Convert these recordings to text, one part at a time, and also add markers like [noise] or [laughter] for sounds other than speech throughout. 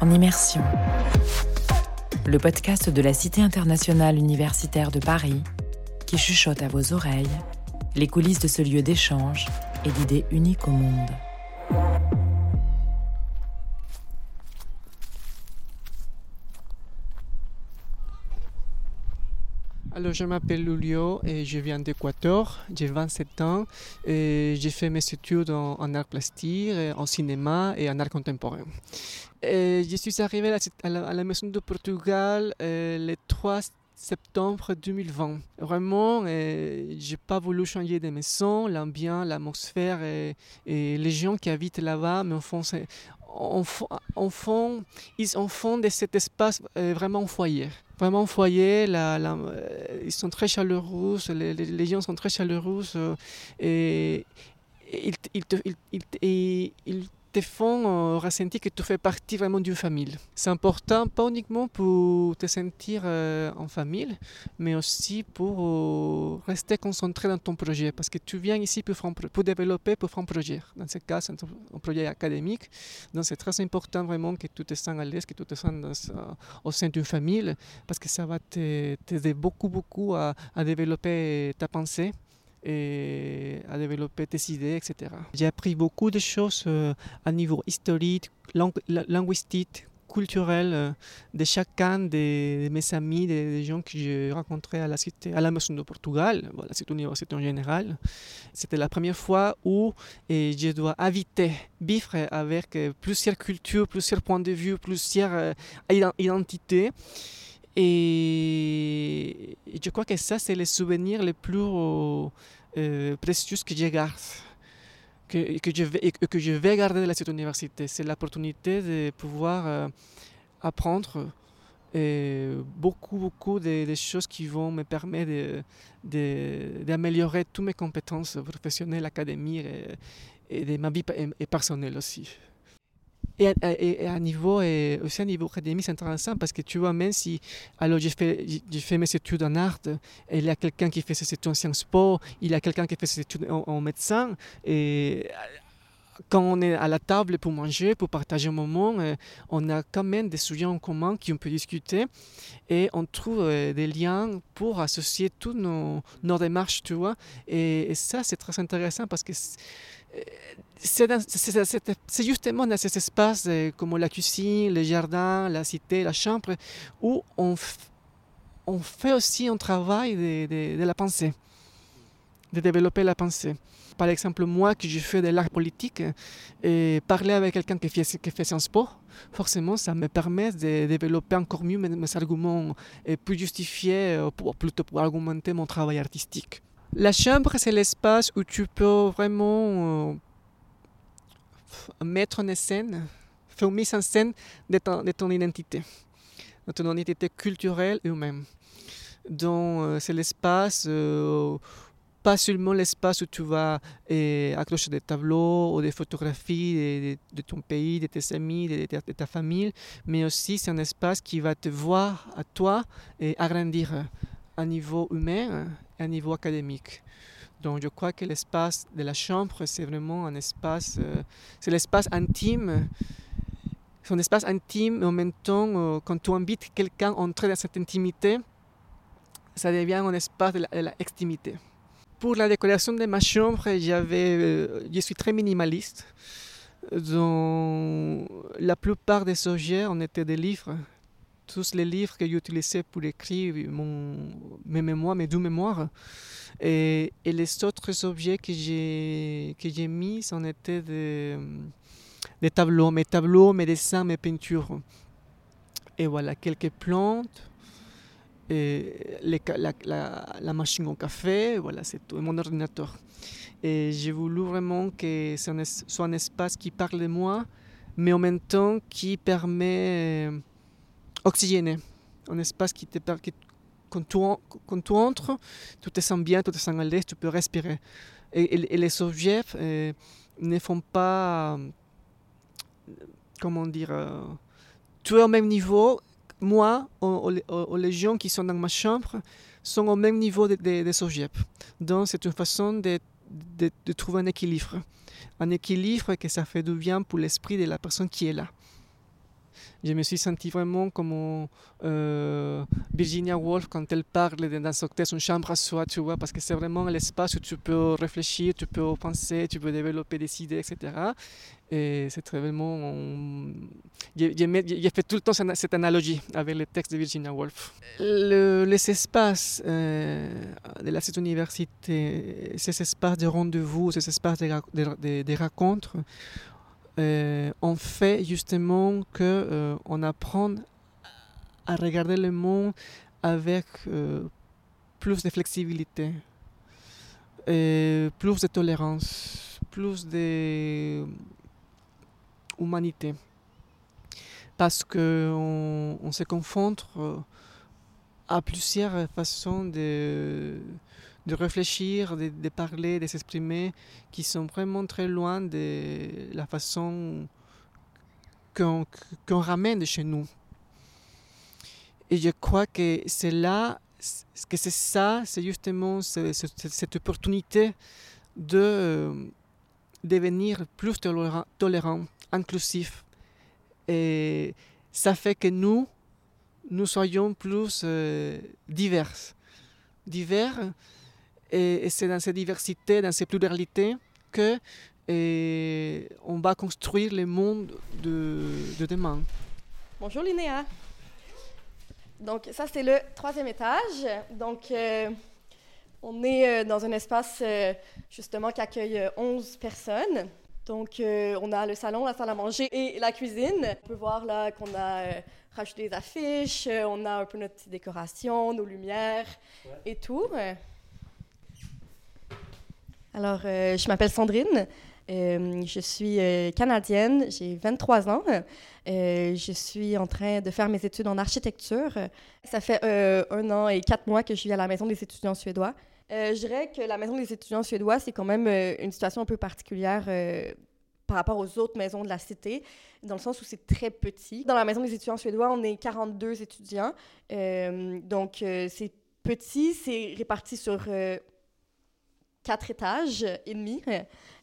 en immersion. Le podcast de la Cité internationale universitaire de Paris qui chuchote à vos oreilles les coulisses de ce lieu d'échange et d'idées uniques au monde. Je m'appelle Lulio et je viens d'Équateur. J'ai 27 ans et j'ai fait mes études en, art plastique, en cinéma et en art contemporain. je suis arrivé à la, Maison de Portugal euh, le 3 septembre 2020. Vraiment, euh, j'ai pas voulu changer de maison, l'ambiance, l'atmosphère et, les gens qui habitent là-bas me font, en, fond, ils en font de cet espace euh, vraiment foyer vraiment foyer. La, euh, ils sont très chaleureux, les, gens sont très chaleureux et, ils, te font euh, ressentir que tu fais partie vraiment d'une famille. C'est important, pas uniquement pour te sentir euh, en famille, mais aussi pour euh, rester concentré dans ton projet. Parce que tu viens ici pour, développer, pour faire un projet. Dans ce cas, c'est un, projet académique. Donc c'est très important vraiment que tu te sens à l'aise, que tu te sens au sein d'une famille, parce que ça va t'aider beaucoup, beaucoup à développer ta pensée et à développer tes idées, etc. J'ai appris beaucoup de choses euh, à niveau historique, linguistique, culturel euh, de chacun de, mes amis, des, gens que j'ai rencontrés à la cité, à la Maison de Portugal, voilà, cette université en général. C'était la première fois où et je dois inviter, vivre avec euh, plusieurs cultures, plusieurs points de vue, plusieurs identités. Et, je crois que ça, c'est le souvenir le plus euh, précieux que je garde, que, que, je vais, que je vais garder de cette université. C'est l'opportunité de pouvoir euh, apprendre euh, beaucoup, beaucoup de, choses qui vont me permettre d'améliorer toutes mes compétences professionnelles, académiques et, et de ma vie personnelle aussi. Et à, niveau, aussi à niveau académique, c'est intéressant parce que tu vois, même si, alors j'ai fait, j'ai fait mes études en art, il y a quelqu'un qui fait ses études en Sciences Po, il y a quelqu'un qui fait ses études en, médecin, et quand on est à la table pour manger, pour partager un moment, euh, on a quand même des sujets en commun qu'on peut discuter et on trouve euh, des liens pour associer toutes nos, nos démarches, tu vois. Et ça, c'est très intéressant parce que c'est justement dans ces espaces euh, comme la cuisine, le jardin, la cité, la chambre, où on, fait aussi un travail de, la pensée, de développer la pensée. Par exemple, moi qui je fais de l'art politique, et parler avec quelqu'un qui fait, qui fait Sciences Po, forcément, ça me permet de développer encore mieux mes, mes arguments et plus justifier, euh, plutôt pour argumenter mon travail artistique. La chambre, c'est l'espace où tu peux vraiment euh, mettre en scène, faire une mise en scène de ton, identité, de ton identité culturelle et humaine. Donc, euh, c'est l'espace, euh, pas seulement l'espace où tu vas accrocher des tableaux ou des photographies de, ton pays, de tes amis, de, de ta famille, mais aussi c'est un espace qui va te voir à toi et agrandir à niveau humain et à niveau académique. Donc je crois que l'espace de la chambre, c'est vraiment un espace, euh, c'est l'espace intime. C'est un espace intime, mais en même temps, euh, quand tu invites quelqu'un à entrer dans cette intimité, ça devient un espace de l'extimité. Pour la décoration de ma chambre, j'avais, euh, je suis très minimaliste. Donc, la plupart des objets, on était des livres tous les livres que j'utilisais pour écrire mes mémoires, mes deux mémoires. Et, les autres objets que j'ai, mis, c'en étaient des, des tableaux, mes tableaux, mes dessins, mes peintures. Et voilà, quelques plantes, la, la, machine au café, voilà, c'est tout, et mon ordinateur. Et j'ai voulu vraiment que ce soit un espace qui parle de moi, mais en même temps qui permet oxygéné, un espace qui te permet, quand, tu, quand tu entres, tu te sens bien, tu te sens à l'aise, tu peux respirer. Et, les objets euh, ne font pas, comment dire, euh, tu es au même niveau. Moi, ou, les gens qui sont dans ma chambre sont au même niveau des objets. Donc, c'est une façon de trouver un équilibre. Un équilibre que ça fait du bien pour l'esprit de la personne qui est là. Je me suis senti vraiment comme euh, Virginia Woolf quand elle parle dans son chambre à soi, tu vois, parce que c'est vraiment l'espace où tu peux réfléchir, tu peux penser, tu peux développer des idées, etc. Et c'est vraiment. J'ai fait tout le temps cette analogie avec les textes de Virginia Woolf. les espaces euh, de la cette université, ces espaces de rendez-vous, ces espaces de, de rencontres, euh, on fait justement que euh, on apprend à regarder le monde avec euh, plus de flexibilité, plus de tolérance, plus d'humanité. Parce qu'on on se confond à plusieurs façons de de réfléchir, de, parler, de s'exprimer, qui sont vraiment très loin de la façon qu'on ramène de chez nous. Et je crois que c'est là, que c'est ça, c'est justement cette opportunité de devenir plus tolérant, tolérant, inclusif. Et ça fait que nous, nous soyons plus euh, divers. Divers, et, c'est dans cette diversité, dans ces pluralités que on va construire le monde de, demain. Bonjour Linéa. Donc ça c'est le troisième étage. Donc euh, on est euh, dans un espace euh, justement qui accueille 11 personnes. Donc on a le salon, la salle à manger et la cuisine. On peut voir là qu'on a rajouté des affiches, on a un peu notre décoration, nos lumières et tout. Alors, euh, je m'appelle Sandrine. Euh, je suis euh, canadienne, j'ai 23 ans. je suis en train de faire mes études en architecture. Ça fait un an et quatre mois que je vis à la Maison des étudiants suédois. je dirais que la Maison des étudiants suédois, c'est quand même une situation un peu particulière par rapport aux autres maisons de la cité, dans le sens où c'est très petit. Dans la Maison des étudiants suédois, on est 42 étudiants. donc, c'est petit, c'est réparti sur quatre étages et demi.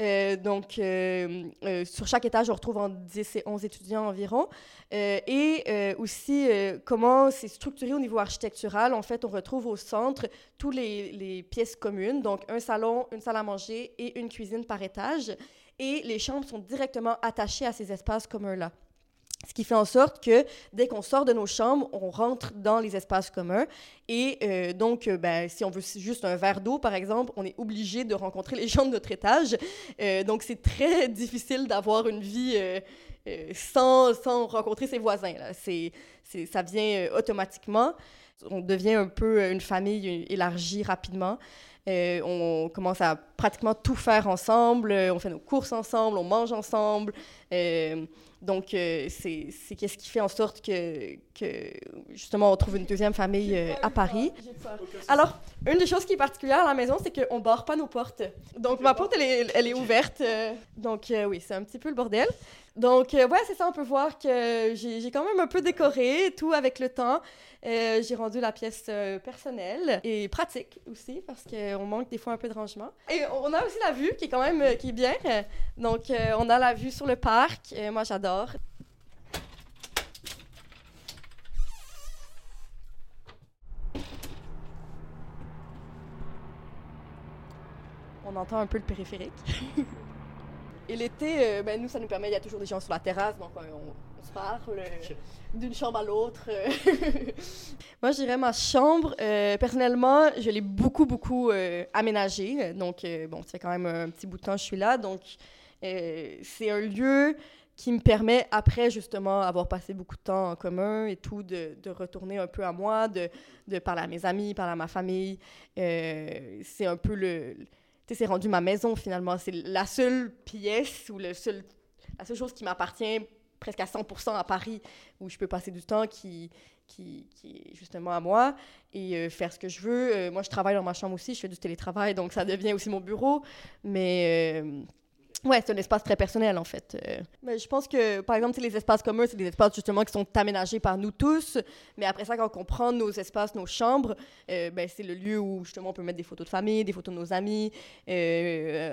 Euh, donc, euh, euh, sur chaque étage, on retrouve en 10 et 11 étudiants environ. et aussi, comment c'est structuré au niveau architectural. En fait, on retrouve au centre toutes les, les, pièces communes, donc un salon, une salle à manger et une cuisine par étage. Et les chambres sont directement attachées à ces espaces communs-là. Ce qui fait en sorte que dès qu'on sort de nos chambres, on rentre dans les espaces communs. Et euh, donc, euh, ben, si on veut juste un verre d'eau, par exemple, on est obligé de rencontrer les [laughs] gens de notre étage. Euh, donc, c'est très [laughs] difficile d'avoir une vie sans, sans, rencontrer ses voisins. Là. C'est, ça vient automatiquement. On devient un peu une famille élargie rapidement. On commence à pratiquement tout faire ensemble. on fait nos courses ensemble, on mange ensemble. Donc, euh, c'est ce qui fait en sorte que, que, justement, on trouve une deuxième famille euh, à Paris. Alors, une des choses qui est particulière à la maison, c'est qu'on ne barre pas nos portes. Donc, ma porte, elle est, elle est ouverte. Euh, donc, oui, c'est un petit peu le bordel. Donc, ouais, c'est ça, on peut voir que j'ai quand même un peu décoré, tout avec le temps. Euh, j'ai rendu la pièce euh, personnelle et pratique aussi parce qu'on manque des fois un peu de rangement. Et on a aussi la vue qui est quand même euh, bien. Donc on a la vue sur le parc. moi j'adore. On entend un peu le périphérique. [laughs] Et l'été, ben, nous, ça nous permet, il y a toujours des gens sur la terrasse, donc on, se parle [laughs] d'une chambre à l'autre. [laughs] Moi, je dirais ma chambre, euh, personnellement, je l'ai beaucoup, beaucoup euh, aménagée. Donc, euh, bon, ça fait quand même un petit bout de temps que je suis là. Donc, c'est un lieu qui me permet, après justement avoir passé beaucoup de temps en commun et tout, de, de retourner un peu à moi, de, de, parler à mes amis, parler à ma famille. c'est un peu le... Tu sais, c'est rendu ma maison finalement. C'est la seule pièce ou le seul, la seule chose qui m'appartient presque à 100% à Paris, où je peux passer du temps qui, qui, est justement à moi et euh, faire ce que je veux. Euh, moi, je travaille dans ma chambre aussi, je fais du télétravail, donc ça devient aussi mon bureau. Mais, euh, Ouais, c'est un espace très personnel en fait. Euh, je pense que, par exemple, les espaces communs, c'est des espaces justement qui sont aménagés par nous tous. Mais après ça, quand on prend nos espaces, nos chambres, ben, c'est le lieu où justement on peut mettre des photos de famille, des photos de nos amis,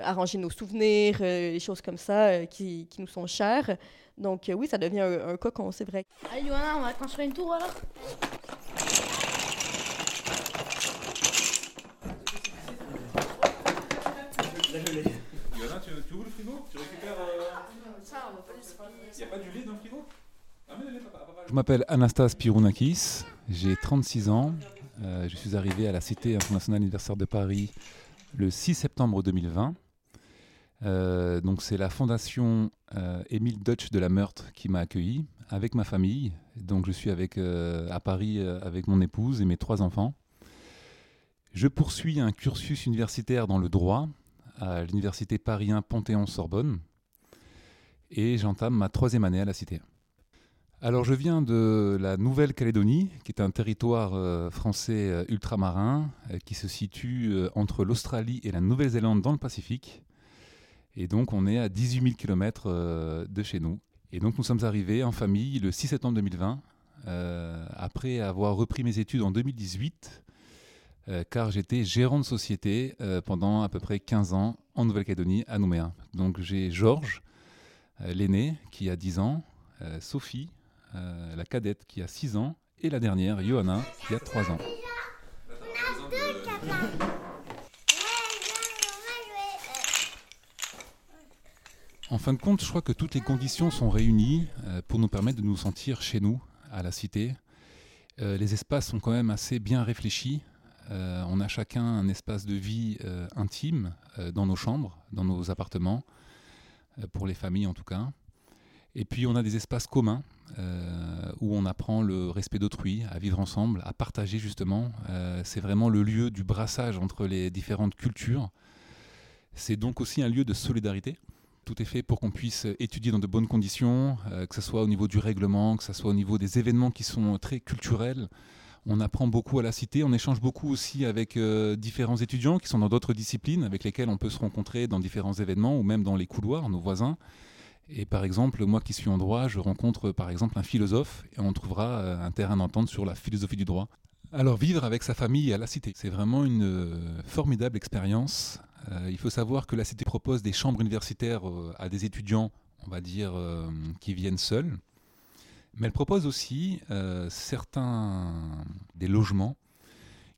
arranger nos souvenirs, des choses comme ça qui, qui, nous sont chères. Donc oui, ça devient un, un cocon, c'est vrai. Allez, Johanna, on va construire une tour alors Je m'appelle Anastas Pirounakis, j'ai 36 ans. Euh, je suis arrivé à la Cité internationale universitaire de Paris le 6 septembre 2020. Euh, donc c'est la fondation euh, Émile Dutch de la Meurthe qui m'a accueilli avec ma famille. Donc je suis avec, à Paris avec mon épouse et mes trois enfants. Je poursuis un cursus universitaire dans le droit à l'université Paris 1 Panthéon-Sorbonne et j'entame ma troisième année à la Cité. Alors je viens de la Nouvelle-Calédonie, qui est un territoire euh, français euh, ultramarin euh, qui se situe entre l'Australie et la Nouvelle-Zélande dans le Pacifique. Et donc on est à 18 000 km de chez nous. Et donc nous sommes arrivés en famille le 6 septembre 2020, après avoir repris mes études en 2018, car j'étais gérant de société pendant à peu près 15 ans en Nouvelle-Calédonie, à Nouméa. Donc j'ai Georges, l'aîné, qui a 10 ans, Sophie, euh, la cadette qui a 6 ans, et la dernière, Johanna, qui a 3 ans. En fin de compte, je crois que toutes les conditions sont réunies euh, pour nous permettre de nous sentir chez nous, à la cité. Euh, les espaces sont quand même assez bien réfléchis. on a chacun un espace de vie intime dans nos chambres, dans nos appartements, pour les familles en tout cas. Et puis on a des espaces communs euh, où on apprend le respect d'autrui, à vivre ensemble, à partager justement. Euh, c'est vraiment le lieu du brassage entre les différentes cultures. C'est donc aussi un lieu de solidarité. Tout est fait pour qu'on puisse étudier dans de bonnes conditions, euh, que ce soit au niveau du règlement, que ce soit au niveau des événements qui sont très culturels. On apprend beaucoup à la cité, on échange beaucoup aussi avec différents étudiants qui sont dans d'autres disciplines, avec lesquels on peut se rencontrer dans différents événements ou même dans les couloirs, nos voisins. Et par exemple, moi qui suis en droit, je rencontre par exemple un philosophe et on trouvera euh, un terrain d'entente sur la philosophie du droit. Alors vivre avec sa famille à la cité, c'est vraiment une euh, formidable expérience. Euh, il faut savoir que la cité propose des chambres universitaires à des étudiants, on va dire, qui viennent seuls. Mais elle propose aussi certains des logements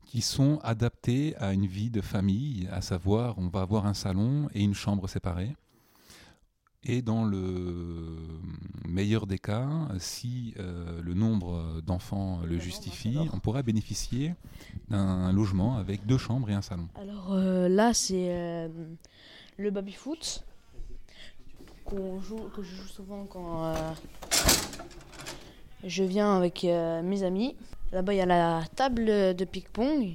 qui sont adaptés à une vie de famille, à savoir on va avoir un salon et une chambre séparée. Et dans le meilleur des cas, si euh, le nombre d'enfants le justifie, on pourra bénéficier d'un logement avec deux chambres et un salon. Alors euh, là, c'est euh, le baby-foot joue, que je joue souvent quand je viens avec mes amis. Là-bas, il y a la table de ping-pong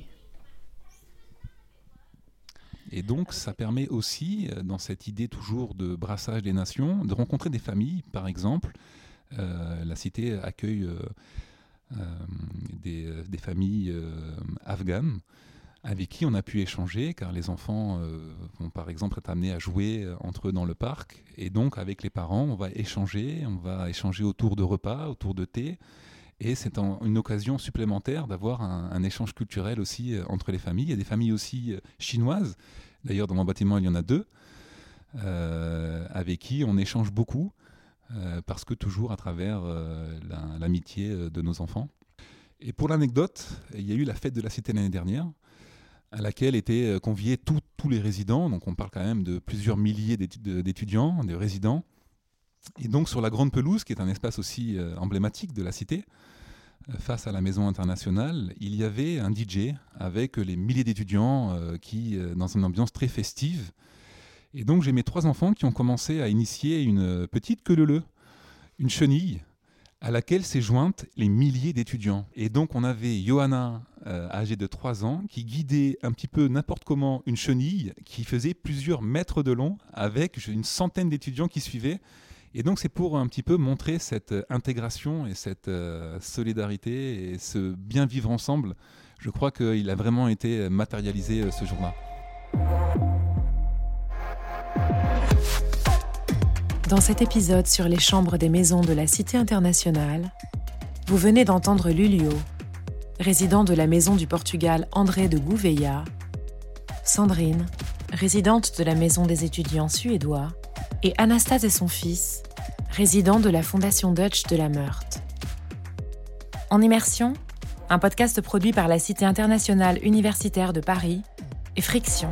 et donc, ça permet aussi, euh, dans cette idée toujours de brassage des nations, de rencontrer des familles, par exemple. Euh, la cité accueille euh, des, familles afghanes avec qui on a pu échanger, car les enfants vont par exemple être amenés à jouer entre eux dans le parc. Et donc, avec les parents, on va échanger, on va échanger autour de repas, autour de thé. Et c'est une occasion supplémentaire d'avoir un, échange culturel aussi euh, entre les familles. Il y a des familles aussi euh, chinoises. D'ailleurs, dans mon bâtiment, il y en a deux, euh, avec qui on échange beaucoup, parce que toujours à travers l'amitié de nos enfants. Et pour l'anecdote, il y a eu la fête de la Cité l'année dernière, à laquelle étaient conviés tous les résidents. Donc on parle quand même de plusieurs milliers d'étudiants, de résidents. Et donc sur la grande pelouse, qui est un espace aussi emblématique de la cité, face à la maison internationale, il y avait un DJ avec les milliers d'étudiants euh, qui, euh, dans une ambiance très festive. Et donc j'ai mes trois enfants qui ont commencé à initier une petite queue une chenille, à laquelle s'est jointe les milliers d'étudiants. Et donc on avait Johanna, euh, âgée de 3 ans, qui guidait un petit peu n'importe comment une chenille qui faisait plusieurs mètres de long, avec une centaine d'étudiants qui suivaient. Et donc c'est pour un petit peu montrer cette euh, intégration et cette euh, solidarité et ce bien vivre ensemble. Je crois qu'il a vraiment été matérialisé euh, ce jour-là. Dans cet épisode sur les chambres des maisons de la Cité internationale, vous venez d'entendre Lulio, résident de la maison du Portugal André de Gouveia, Sandrine, résidente de la maison des étudiants suédois, et Anastase et son fils, résident de la Fondation Dutch de la Meurthe. En immersion, un podcast produit par la Cité internationale universitaire de Paris et Friction.